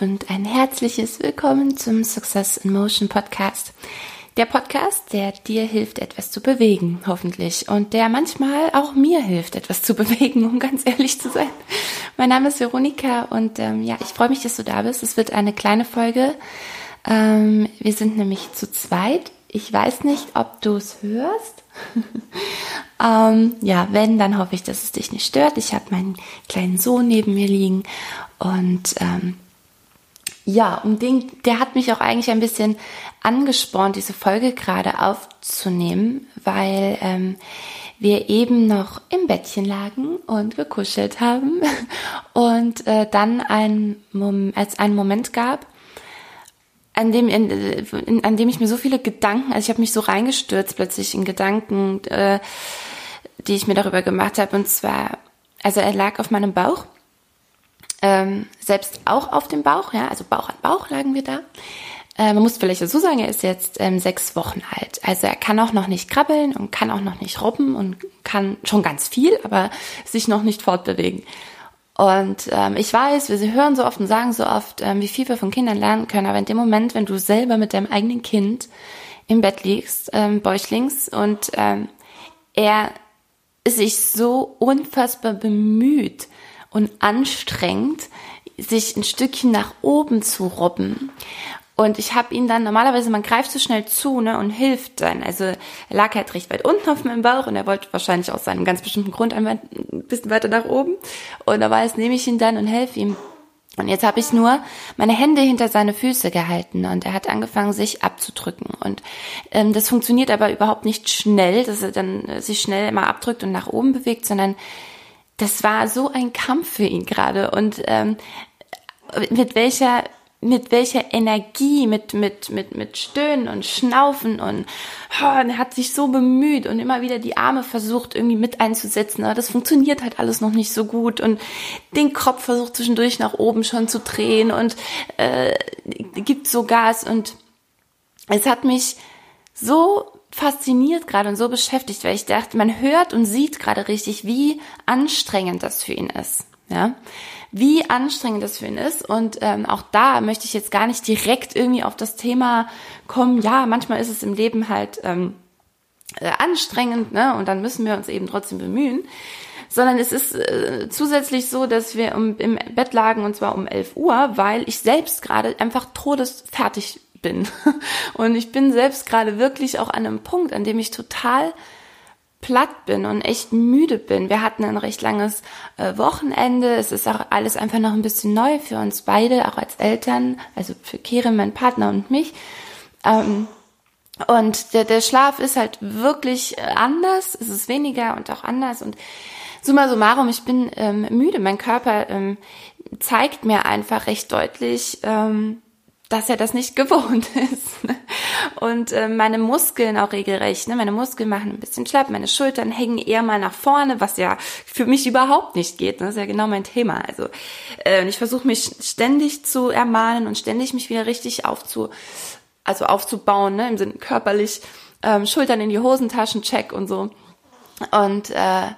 und ein herzliches Willkommen zum Success in Motion Podcast. Der Podcast, der dir hilft, etwas zu bewegen, hoffentlich. Und der manchmal auch mir hilft, etwas zu bewegen, um ganz ehrlich zu sein. Mein Name ist Veronika und ähm, ja, ich freue mich, dass du da bist. Es wird eine kleine Folge. Ähm, wir sind nämlich zu zweit. Ich weiß nicht, ob du es hörst. ähm, ja, wenn, dann hoffe ich, dass es dich nicht stört. Ich habe meinen kleinen Sohn neben mir liegen und ähm, ja, um den, der hat mich auch eigentlich ein bisschen angespornt, diese Folge gerade aufzunehmen, weil ähm, wir eben noch im Bettchen lagen und gekuschelt haben und äh, dann ein, als einen Moment gab, an dem, in, in, an dem ich mir so viele Gedanken, also ich habe mich so reingestürzt plötzlich in Gedanken, äh, die ich mir darüber gemacht habe. Und zwar, also er lag auf meinem Bauch ähm, selbst auch auf dem Bauch, ja, also Bauch an Bauch lagen wir da. Äh, man muss vielleicht dazu sagen, er ist jetzt ähm, sechs Wochen alt. Also er kann auch noch nicht krabbeln und kann auch noch nicht robben und kann schon ganz viel, aber sich noch nicht fortbewegen. Und ähm, ich weiß, wir hören so oft und sagen so oft, ähm, wie viel wir von Kindern lernen können, aber in dem Moment, wenn du selber mit deinem eigenen Kind im Bett liegst, ähm, bäuchlings, und ähm, er sich so unfassbar bemüht, und anstrengend, sich ein Stückchen nach oben zu robben. Und ich habe ihn dann, normalerweise, man greift so schnell zu ne, und hilft dann. Also er lag halt recht weit unten auf meinem Bauch und er wollte wahrscheinlich aus seinem ganz bestimmten Grund ein bisschen weiter nach oben. Und da war es, nehme ich ihn dann und helfe ihm. Und jetzt habe ich nur meine Hände hinter seine Füße gehalten und er hat angefangen, sich abzudrücken. Und ähm, das funktioniert aber überhaupt nicht schnell, dass er dann äh, sich schnell immer abdrückt und nach oben bewegt, sondern das war so ein Kampf für ihn gerade. Und ähm, mit welcher mit welcher Energie, mit, mit, mit, mit Stöhnen und Schnaufen und oh, er hat sich so bemüht und immer wieder die Arme versucht irgendwie mit einzusetzen, aber das funktioniert halt alles noch nicht so gut. Und den Kopf versucht zwischendurch nach oben schon zu drehen und äh, gibt so Gas. Und es hat mich so fasziniert gerade und so beschäftigt, weil ich dachte, man hört und sieht gerade richtig, wie anstrengend das für ihn ist. Ja, wie anstrengend das für ihn ist. Und ähm, auch da möchte ich jetzt gar nicht direkt irgendwie auf das Thema kommen. Ja, manchmal ist es im Leben halt ähm, äh, anstrengend, ne? Und dann müssen wir uns eben trotzdem bemühen. Sondern es ist äh, zusätzlich so, dass wir um, im Bett lagen und zwar um 11 Uhr, weil ich selbst gerade einfach todesfertig bin. Und ich bin selbst gerade wirklich auch an einem Punkt, an dem ich total platt bin und echt müde bin. Wir hatten ein recht langes äh, Wochenende. Es ist auch alles einfach noch ein bisschen neu für uns beide, auch als Eltern, also für Kere, mein Partner und mich. Ähm, und der, der Schlaf ist halt wirklich äh, anders. Es ist weniger und auch anders. Und summa summarum, ich bin ähm, müde. Mein Körper ähm, zeigt mir einfach recht deutlich, ähm, dass er das nicht gewohnt ist. Und äh, meine Muskeln auch regelrecht, ne? meine Muskeln machen ein bisschen schlapp, meine Schultern hängen eher mal nach vorne, was ja für mich überhaupt nicht geht. Ne? Das ist ja genau mein Thema. Also äh, ich versuche mich ständig zu ermahnen und ständig mich wieder richtig aufzu, also aufzubauen, ne? im Sinne körperlich, ähm, Schultern in die Hosentaschen, check und so. Und äh,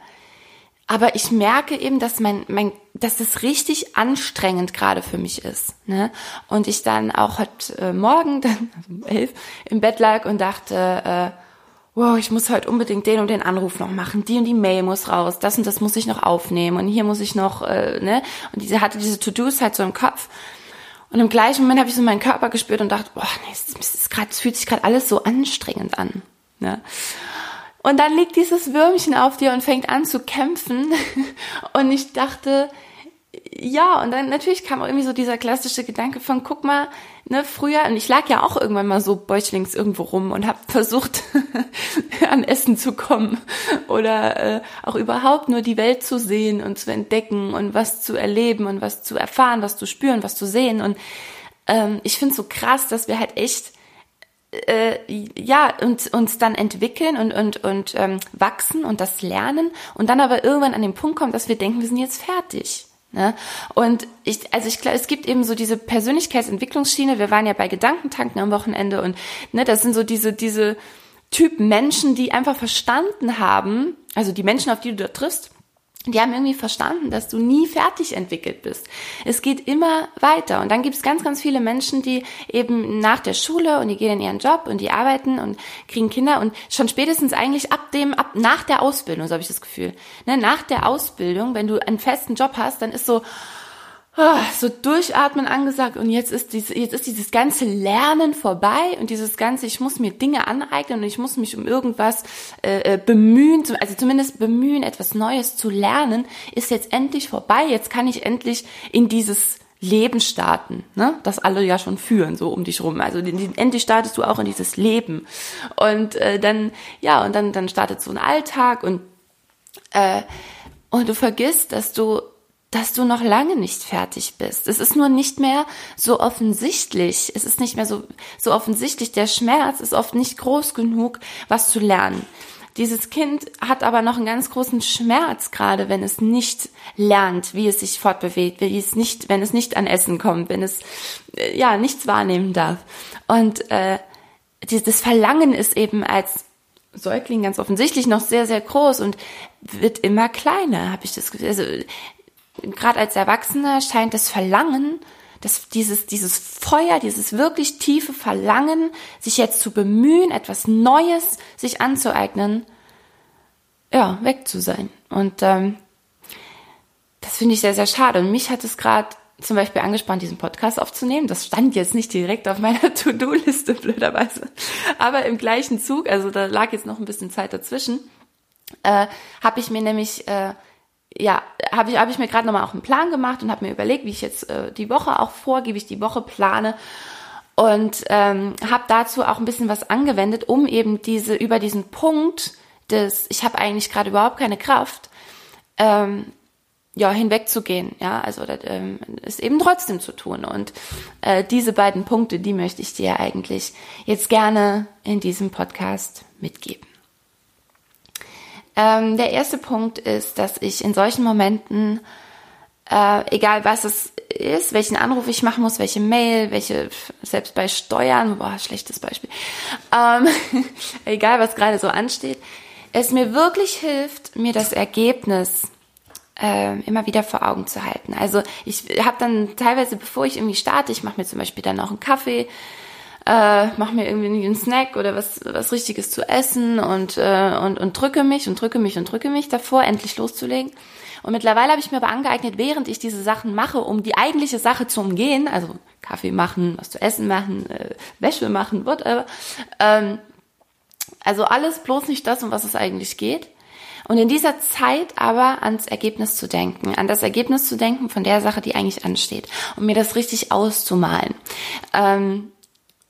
aber ich merke eben, dass mein, mein, dass es richtig anstrengend gerade für mich ist. Ne? Und ich dann auch heute äh, Morgen, dann also um elf, im Bett lag und dachte, äh, wow, ich muss heute unbedingt den und den Anruf noch machen, die und die Mail muss raus, das und das muss ich noch aufnehmen und hier muss ich noch, äh, ne? Und diese hatte diese To-Dos halt so im Kopf. Und im gleichen Moment habe ich so meinen Körper gespürt und dachte, boah, nee, es, ist grad, es fühlt sich gerade alles so anstrengend an. Ne? Und dann liegt dieses Würmchen auf dir und fängt an zu kämpfen. Und ich dachte, ja, und dann natürlich kam auch irgendwie so dieser klassische Gedanke von, guck mal, ne, früher, und ich lag ja auch irgendwann mal so bäuchlings irgendwo rum und habe versucht, an Essen zu kommen oder äh, auch überhaupt nur die Welt zu sehen und zu entdecken und was zu erleben und was zu erfahren, was zu spüren, was zu sehen. Und ähm, ich finde so krass, dass wir halt echt äh, ja, uns, uns dann entwickeln und, und, und ähm, wachsen und das lernen und dann aber irgendwann an den Punkt kommen, dass wir denken, wir sind jetzt fertig. Ne? Und ich, also ich glaube, es gibt eben so diese Persönlichkeitsentwicklungsschiene. Wir waren ja bei Gedankentanken am Wochenende und ne, das sind so diese, diese Typ Menschen, die einfach verstanden haben, also die Menschen, auf die du da triffst, die haben irgendwie verstanden, dass du nie fertig entwickelt bist. Es geht immer weiter. Und dann gibt es ganz, ganz viele Menschen, die eben nach der Schule und die gehen in ihren Job und die arbeiten und kriegen Kinder und schon spätestens eigentlich ab dem, ab nach der Ausbildung, so habe ich das Gefühl. Ne, nach der Ausbildung, wenn du einen festen Job hast, dann ist so, so durchatmen angesagt und jetzt ist, diese, jetzt ist dieses ganze Lernen vorbei und dieses ganze, ich muss mir Dinge aneignen und ich muss mich um irgendwas äh, äh bemühen, also zumindest bemühen, etwas Neues zu lernen, ist jetzt endlich vorbei. Jetzt kann ich endlich in dieses Leben starten, ne? das alle ja schon führen, so um dich rum. Also endlich startest du auch in dieses Leben. Und äh, dann, ja, und dann, dann startet so ein Alltag und, äh, und du vergisst, dass du dass du noch lange nicht fertig bist. Es ist nur nicht mehr so offensichtlich. Es ist nicht mehr so, so offensichtlich. Der Schmerz ist oft nicht groß genug, was zu lernen. Dieses Kind hat aber noch einen ganz großen Schmerz, gerade wenn es nicht lernt, wie es sich fortbewegt, wie es nicht, wenn es nicht an Essen kommt, wenn es äh, ja nichts wahrnehmen darf. Und äh, dieses Verlangen ist eben als Säugling ganz offensichtlich noch sehr, sehr groß und wird immer kleiner, habe ich das Gefühl. Also gerade als Erwachsener scheint das Verlangen, das, dieses, dieses Feuer, dieses wirklich tiefe Verlangen, sich jetzt zu bemühen, etwas Neues sich anzueignen, ja, weg zu sein. Und ähm, das finde ich sehr, sehr schade. Und mich hat es gerade zum Beispiel angespannt, diesen Podcast aufzunehmen. Das stand jetzt nicht direkt auf meiner To-Do-Liste, blöderweise. Aber im gleichen Zug, also da lag jetzt noch ein bisschen Zeit dazwischen, äh, habe ich mir nämlich äh, ja, habe ich, hab ich mir gerade nochmal auch einen Plan gemacht und habe mir überlegt, wie ich jetzt äh, die Woche auch vorgehe, wie ich die Woche plane. Und ähm, habe dazu auch ein bisschen was angewendet, um eben diese über diesen Punkt des, ich habe eigentlich gerade überhaupt keine Kraft, ähm, ja hinwegzugehen, ja, also das, ähm, ist eben trotzdem zu tun. Und äh, diese beiden Punkte, die möchte ich dir eigentlich jetzt gerne in diesem Podcast mitgeben. Ähm, der erste Punkt ist, dass ich in solchen Momenten, äh, egal was es ist, welchen Anruf ich machen muss, welche Mail, welche, selbst bei Steuern, boah, schlechtes Beispiel, ähm, egal was gerade so ansteht, es mir wirklich hilft, mir das Ergebnis äh, immer wieder vor Augen zu halten. Also ich habe dann teilweise, bevor ich irgendwie starte, ich mache mir zum Beispiel dann noch einen Kaffee, äh, mache mir irgendwie einen Snack oder was, was Richtiges zu essen und, äh, und, und drücke mich und drücke mich und drücke mich davor, endlich loszulegen. Und mittlerweile habe ich mir aber angeeignet, während ich diese Sachen mache, um die eigentliche Sache zu umgehen, also Kaffee machen, was zu essen machen, äh, Wäsche machen, whatever, ähm, also alles bloß nicht das, um was es eigentlich geht. Und in dieser Zeit aber ans Ergebnis zu denken, an das Ergebnis zu denken von der Sache, die eigentlich ansteht, um mir das richtig auszumalen. Ähm,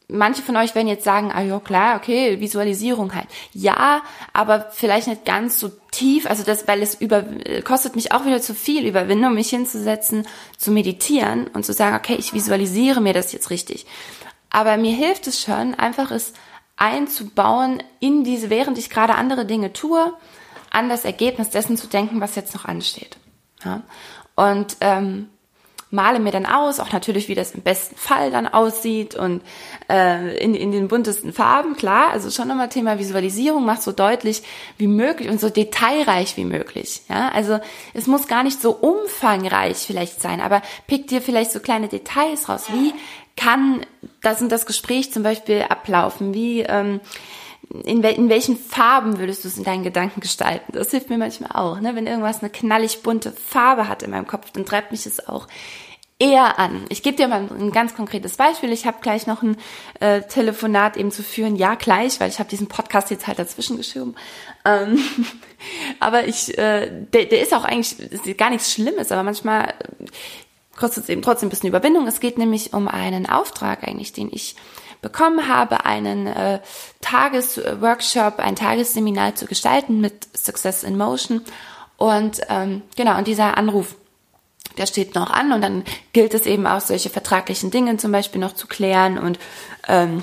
manche von euch werden jetzt sagen, ah ja klar, okay, Visualisierung halt. Ja, aber vielleicht nicht ganz so tief, also das, weil es über, kostet mich auch wieder zu viel Überwindung, mich hinzusetzen, zu meditieren und zu sagen, okay, ich visualisiere mir das jetzt richtig. Aber mir hilft es schon, einfach es einzubauen in diese, während ich gerade andere Dinge tue, an das Ergebnis dessen zu denken, was jetzt noch ansteht. Ja? Und ähm, male mir dann aus, auch natürlich, wie das im besten Fall dann aussieht und äh, in, in den buntesten Farben, klar, also schon nochmal Thema Visualisierung, macht so deutlich wie möglich und so detailreich wie möglich. Ja, also es muss gar nicht so umfangreich vielleicht sein, aber pick dir vielleicht so kleine Details raus. Wie kann das und das Gespräch zum Beispiel ablaufen? Wie ähm, in, wel in welchen Farben würdest du es in deinen Gedanken gestalten? Das hilft mir manchmal auch. Ne? Wenn irgendwas eine knallig bunte Farbe hat in meinem Kopf, dann treibt mich es auch eher an. Ich gebe dir mal ein ganz konkretes Beispiel. Ich habe gleich noch ein äh, Telefonat eben zu führen. Ja, gleich, weil ich habe diesen Podcast jetzt halt dazwischen geschoben. Ähm, aber ich, äh, der, der ist auch eigentlich ist gar nichts Schlimmes, aber manchmal kostet es eben trotzdem ein bisschen Überwindung. Es geht nämlich um einen Auftrag eigentlich, den ich bekommen habe, einen äh, Tagesworkshop, ein Tagesseminar zu gestalten mit Success in Motion. Und ähm, genau, und dieser Anruf, der steht noch an und dann gilt es eben auch, solche vertraglichen Dinge zum Beispiel noch zu klären und ähm,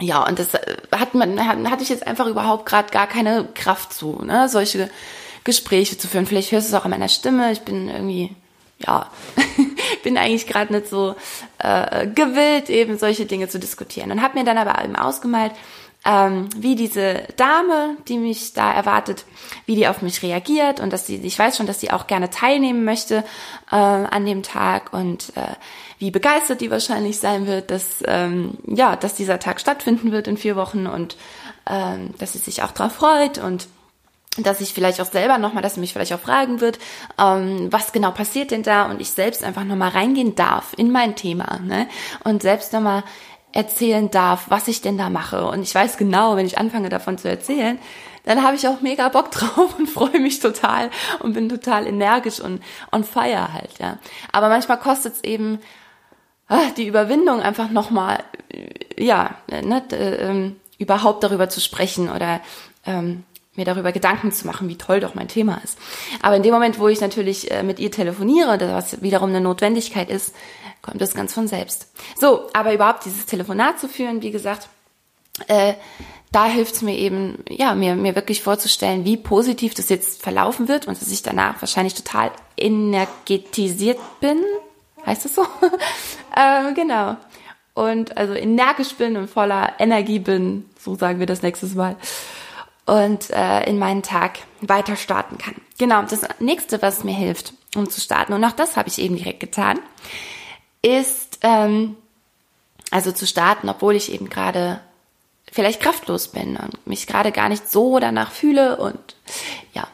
ja, und das äh, hat man, hatte ich jetzt einfach überhaupt gerade gar keine Kraft zu, ne, solche Gespräche zu führen. Vielleicht hörst du es auch an meiner Stimme. Ich bin irgendwie ja, bin eigentlich gerade nicht so äh, gewillt, eben solche Dinge zu diskutieren. Und habe mir dann aber eben ausgemalt, ähm, wie diese Dame, die mich da erwartet, wie die auf mich reagiert und dass sie, ich weiß schon, dass sie auch gerne teilnehmen möchte äh, an dem Tag und äh, wie begeistert die wahrscheinlich sein wird, dass ähm, ja, dass dieser Tag stattfinden wird in vier Wochen und ähm, dass sie sich auch darauf freut und dass ich vielleicht auch selber nochmal, dass sie mich vielleicht auch fragen wird, ähm, was genau passiert denn da und ich selbst einfach nochmal reingehen darf in mein Thema ne? und selbst nochmal erzählen darf, was ich denn da mache. Und ich weiß genau, wenn ich anfange davon zu erzählen, dann habe ich auch mega Bock drauf und freue mich total und bin total energisch und on fire halt, ja. Aber manchmal kostet es eben ah, die Überwindung einfach nochmal, ja, ne, ähm, überhaupt darüber zu sprechen oder ähm, mir darüber Gedanken zu machen, wie toll doch mein Thema ist. Aber in dem Moment, wo ich natürlich äh, mit ihr telefoniere, was wiederum eine Notwendigkeit ist, kommt das ganz von selbst. So, aber überhaupt dieses Telefonat zu führen, wie gesagt, äh, da hilft es mir eben, ja, mir, mir wirklich vorzustellen, wie positiv das jetzt verlaufen wird und dass ich danach wahrscheinlich total energetisiert bin. Heißt das so? äh, genau. Und also energisch bin und voller Energie bin, so sagen wir das nächstes Mal. Und äh, in meinen Tag weiter starten kann. Genau, das nächste, was mir hilft, um zu starten, und auch das habe ich eben direkt getan, ist, ähm, also zu starten, obwohl ich eben gerade vielleicht kraftlos bin und mich gerade gar nicht so danach fühle und ja,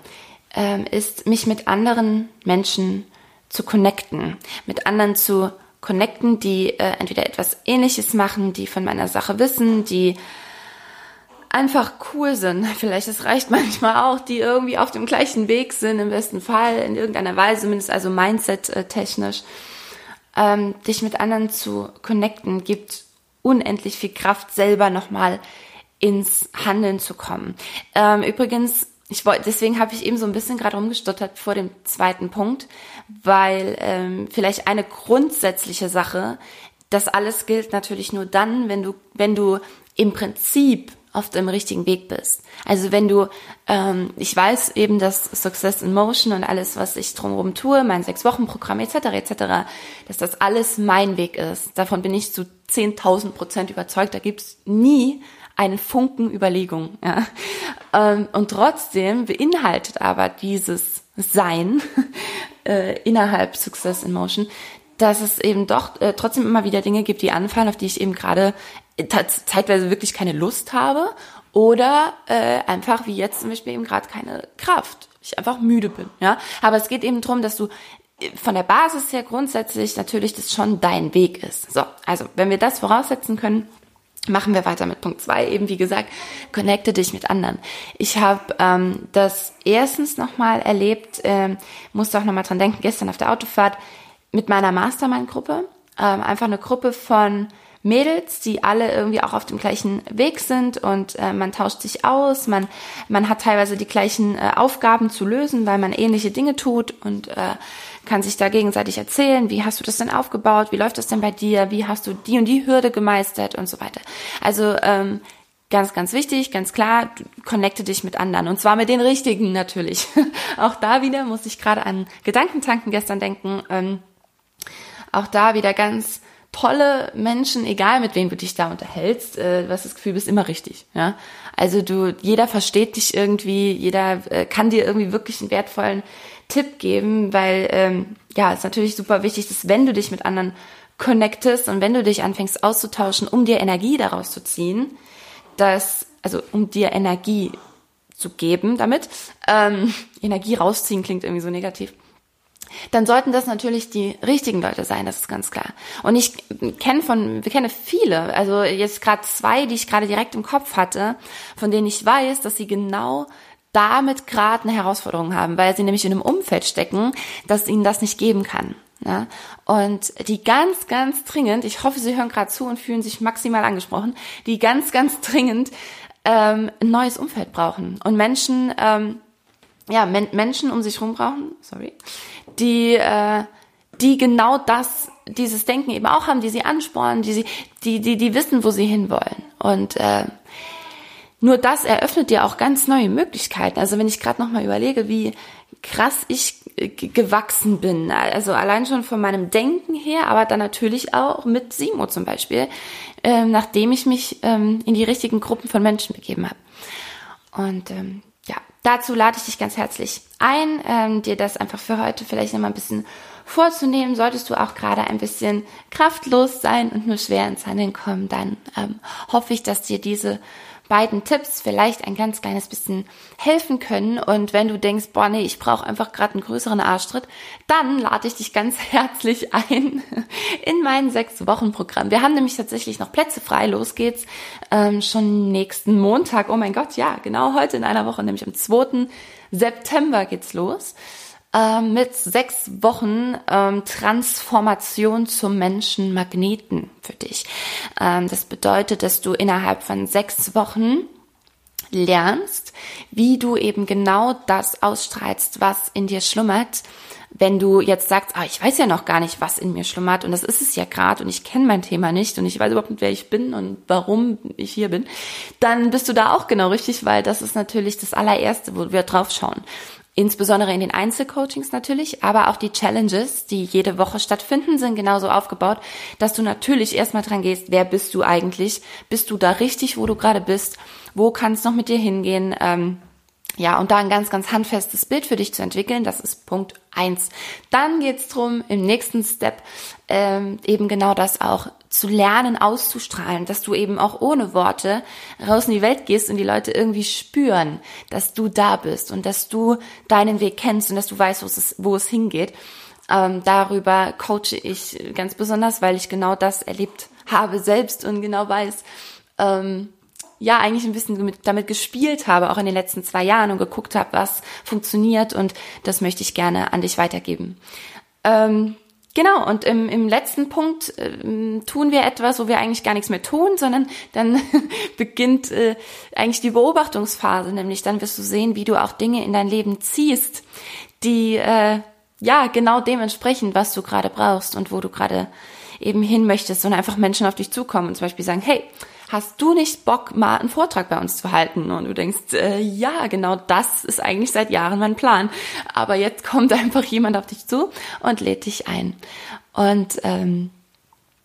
ähm, ist mich mit anderen Menschen zu connecten, mit anderen zu connecten, die äh, entweder etwas Ähnliches machen, die von meiner Sache wissen, die einfach cool sind. Vielleicht es reicht manchmal auch, die irgendwie auf dem gleichen Weg sind, im besten Fall in irgendeiner Weise, zumindest also Mindset äh, ähm, dich mit anderen zu connecten, gibt unendlich viel Kraft, selber nochmal ins Handeln zu kommen. Ähm, übrigens, ich wollte, deswegen habe ich eben so ein bisschen gerade rumgestottert vor dem zweiten Punkt, weil ähm, vielleicht eine grundsätzliche Sache, das alles gilt natürlich nur dann, wenn du, wenn du im Prinzip auf dem richtigen Weg bist. Also wenn du, ähm, ich weiß eben, dass Success in Motion und alles, was ich drumherum tue, mein Sechs-Wochen-Programm etc. etc., dass das alles mein Weg ist. Davon bin ich zu 10.000 Prozent überzeugt. Da gibt's nie einen Funken Überlegung. Ja? Ähm, und trotzdem beinhaltet aber dieses Sein äh, innerhalb Success in Motion, dass es eben doch äh, trotzdem immer wieder Dinge gibt, die anfallen, auf die ich eben gerade zeitweise wirklich keine Lust habe oder äh, einfach wie jetzt zum Beispiel eben gerade keine Kraft. Ich einfach müde bin, ja. Aber es geht eben darum, dass du äh, von der Basis her grundsätzlich natürlich das schon dein Weg ist. So, also wenn wir das voraussetzen können, machen wir weiter mit Punkt zwei. Eben wie gesagt, connecte dich mit anderen. Ich habe ähm, das erstens nochmal erlebt, ähm, musste auch nochmal dran denken, gestern auf der Autofahrt mit meiner Mastermind-Gruppe. Ähm, einfach eine Gruppe von Mädels, die alle irgendwie auch auf dem gleichen Weg sind und äh, man tauscht sich aus, man, man hat teilweise die gleichen äh, Aufgaben zu lösen, weil man ähnliche Dinge tut und äh, kann sich da gegenseitig erzählen, wie hast du das denn aufgebaut, wie läuft das denn bei dir, wie hast du die und die Hürde gemeistert und so weiter. Also ähm, ganz, ganz wichtig, ganz klar, connecte dich mit anderen und zwar mit den richtigen natürlich. auch da wieder muss ich gerade an Gedankentanken gestern denken. Ähm, auch da wieder ganz tolle Menschen, egal mit wem du dich da unterhältst, äh, hast das Gefühl, bist immer richtig. Ja? Also du, jeder versteht dich irgendwie, jeder äh, kann dir irgendwie wirklich einen wertvollen Tipp geben, weil ähm, ja, ist natürlich super wichtig, dass wenn du dich mit anderen connectest und wenn du dich anfängst auszutauschen, um dir Energie daraus zu ziehen, dass, also um dir Energie zu geben damit, ähm, Energie rausziehen klingt irgendwie so negativ, dann sollten das natürlich die richtigen Leute sein, das ist ganz klar. Und ich kenne von, wir kenne viele, also jetzt gerade zwei, die ich gerade direkt im Kopf hatte, von denen ich weiß, dass sie genau damit gerade eine Herausforderung haben, weil sie nämlich in einem Umfeld stecken, das ihnen das nicht geben kann. Ja? Und die ganz, ganz dringend, ich hoffe, Sie hören gerade zu und fühlen sich maximal angesprochen, die ganz, ganz dringend ähm, ein neues Umfeld brauchen und Menschen, ähm, ja, Men Menschen um sich herum brauchen, sorry, die, äh, die genau das, dieses Denken eben auch haben, die sie anspornen, die sie, die, die, die wissen, wo sie hinwollen. Und äh, nur das eröffnet dir auch ganz neue Möglichkeiten. Also wenn ich gerade noch mal überlege, wie krass ich gewachsen bin, also allein schon von meinem Denken her, aber dann natürlich auch mit Simo zum Beispiel, ähm, nachdem ich mich ähm, in die richtigen Gruppen von Menschen begeben habe. Und ähm, dazu lade ich dich ganz herzlich ein, ähm, dir das einfach für heute vielleicht nochmal ein bisschen vorzunehmen. Solltest du auch gerade ein bisschen kraftlos sein und nur schwer ins Handeln kommen, dann ähm, hoffe ich, dass dir diese beiden Tipps vielleicht ein ganz kleines bisschen helfen können. Und wenn du denkst, boah, nee, ich brauche einfach gerade einen größeren Arschtritt, dann lade ich dich ganz herzlich ein in mein sechs Wochen Programm. Wir haben nämlich tatsächlich noch Plätze frei. Los geht's ähm, schon nächsten Montag. Oh mein Gott, ja, genau heute in einer Woche, nämlich am 2. September geht's los ähm, mit sechs Wochen ähm, Transformation zum Menschenmagneten für dich. Ähm, das bedeutet, dass du innerhalb von sechs Wochen lernst, wie du eben genau das ausstrahlst, was in dir schlummert. Wenn du jetzt sagst, ah, ich weiß ja noch gar nicht, was in mir schlummert und das ist es ja gerade und ich kenne mein Thema nicht und ich weiß überhaupt nicht, wer ich bin und warum ich hier bin, dann bist du da auch genau richtig, weil das ist natürlich das allererste, wo wir drauf schauen insbesondere in den Einzelcoachings natürlich, aber auch die Challenges, die jede Woche stattfinden, sind genauso aufgebaut, dass du natürlich erstmal dran gehst, wer bist du eigentlich? Bist du da richtig, wo du gerade bist? Wo kann es noch mit dir hingehen? Ähm, ja, und da ein ganz, ganz handfestes Bild für dich zu entwickeln, das ist Punkt eins. Dann geht's drum, im nächsten Step ähm, eben genau das auch zu lernen, auszustrahlen, dass du eben auch ohne Worte raus in die Welt gehst und die Leute irgendwie spüren, dass du da bist und dass du deinen Weg kennst und dass du weißt, wo es, wo es hingeht. Ähm, darüber coache ich ganz besonders, weil ich genau das erlebt habe selbst und genau weiß, ähm, ja eigentlich ein bisschen damit, damit gespielt habe, auch in den letzten zwei Jahren und geguckt habe, was funktioniert und das möchte ich gerne an dich weitergeben. Ähm, Genau, und im, im letzten Punkt äh, tun wir etwas, wo wir eigentlich gar nichts mehr tun, sondern dann beginnt äh, eigentlich die Beobachtungsphase, nämlich dann wirst du sehen, wie du auch Dinge in dein Leben ziehst, die äh, ja genau dementsprechend, was du gerade brauchst und wo du gerade eben hin möchtest und einfach Menschen auf dich zukommen und zum Beispiel sagen, hey, hast du nicht Bock, mal einen Vortrag bei uns zu halten? Und du denkst, äh, ja, genau das ist eigentlich seit Jahren mein Plan. Aber jetzt kommt einfach jemand auf dich zu und lädt dich ein. Und ähm,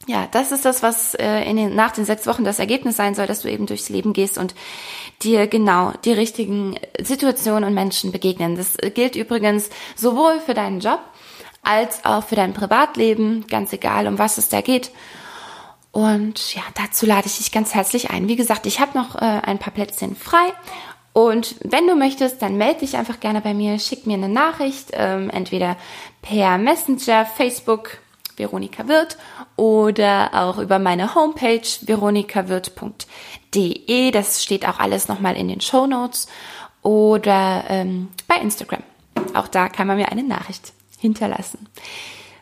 ja, das ist das, was äh, in den, nach den sechs Wochen das Ergebnis sein soll, dass du eben durchs Leben gehst und dir genau die richtigen Situationen und Menschen begegnen. Das gilt übrigens sowohl für deinen Job als auch für dein Privatleben, ganz egal, um was es da geht. Und ja, dazu lade ich dich ganz herzlich ein. Wie gesagt, ich habe noch äh, ein paar Plätzchen frei. Und wenn du möchtest, dann melde dich einfach gerne bei mir, schick mir eine Nachricht, ähm, entweder per Messenger, Facebook, Veronika Wirth oder auch über meine Homepage veronikawirt.de. Das steht auch alles nochmal in den Show Notes oder ähm, bei Instagram. Auch da kann man mir eine Nachricht hinterlassen.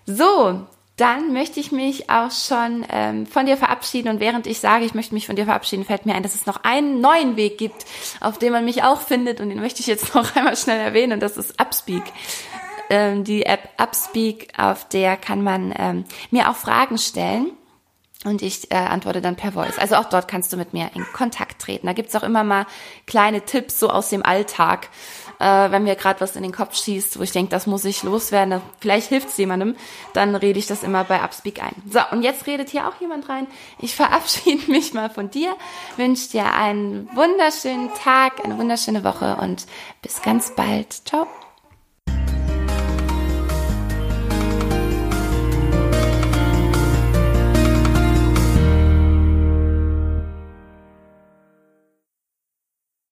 So, dann möchte ich mich auch schon ähm, von dir verabschieden. Und während ich sage, ich möchte mich von dir verabschieden, fällt mir ein, dass es noch einen neuen Weg gibt, auf dem man mich auch findet. Und den möchte ich jetzt noch einmal schnell erwähnen. Und das ist Upspeak. Ähm, die App Upspeak, auf der kann man ähm, mir auch Fragen stellen. Und ich äh, antworte dann per Voice. Also auch dort kannst du mit mir in Kontakt treten. Da gibt's auch immer mal kleine Tipps so aus dem Alltag äh, wenn mir gerade was in den Kopf schießt, wo ich denke, das muss ich loswerden, vielleicht hilft es jemandem, dann rede ich das immer bei Upspeak ein. So, und jetzt redet hier auch jemand rein. Ich verabschiede mich mal von dir, wünsche dir einen wunderschönen Tag, eine wunderschöne Woche und bis ganz bald. Ciao.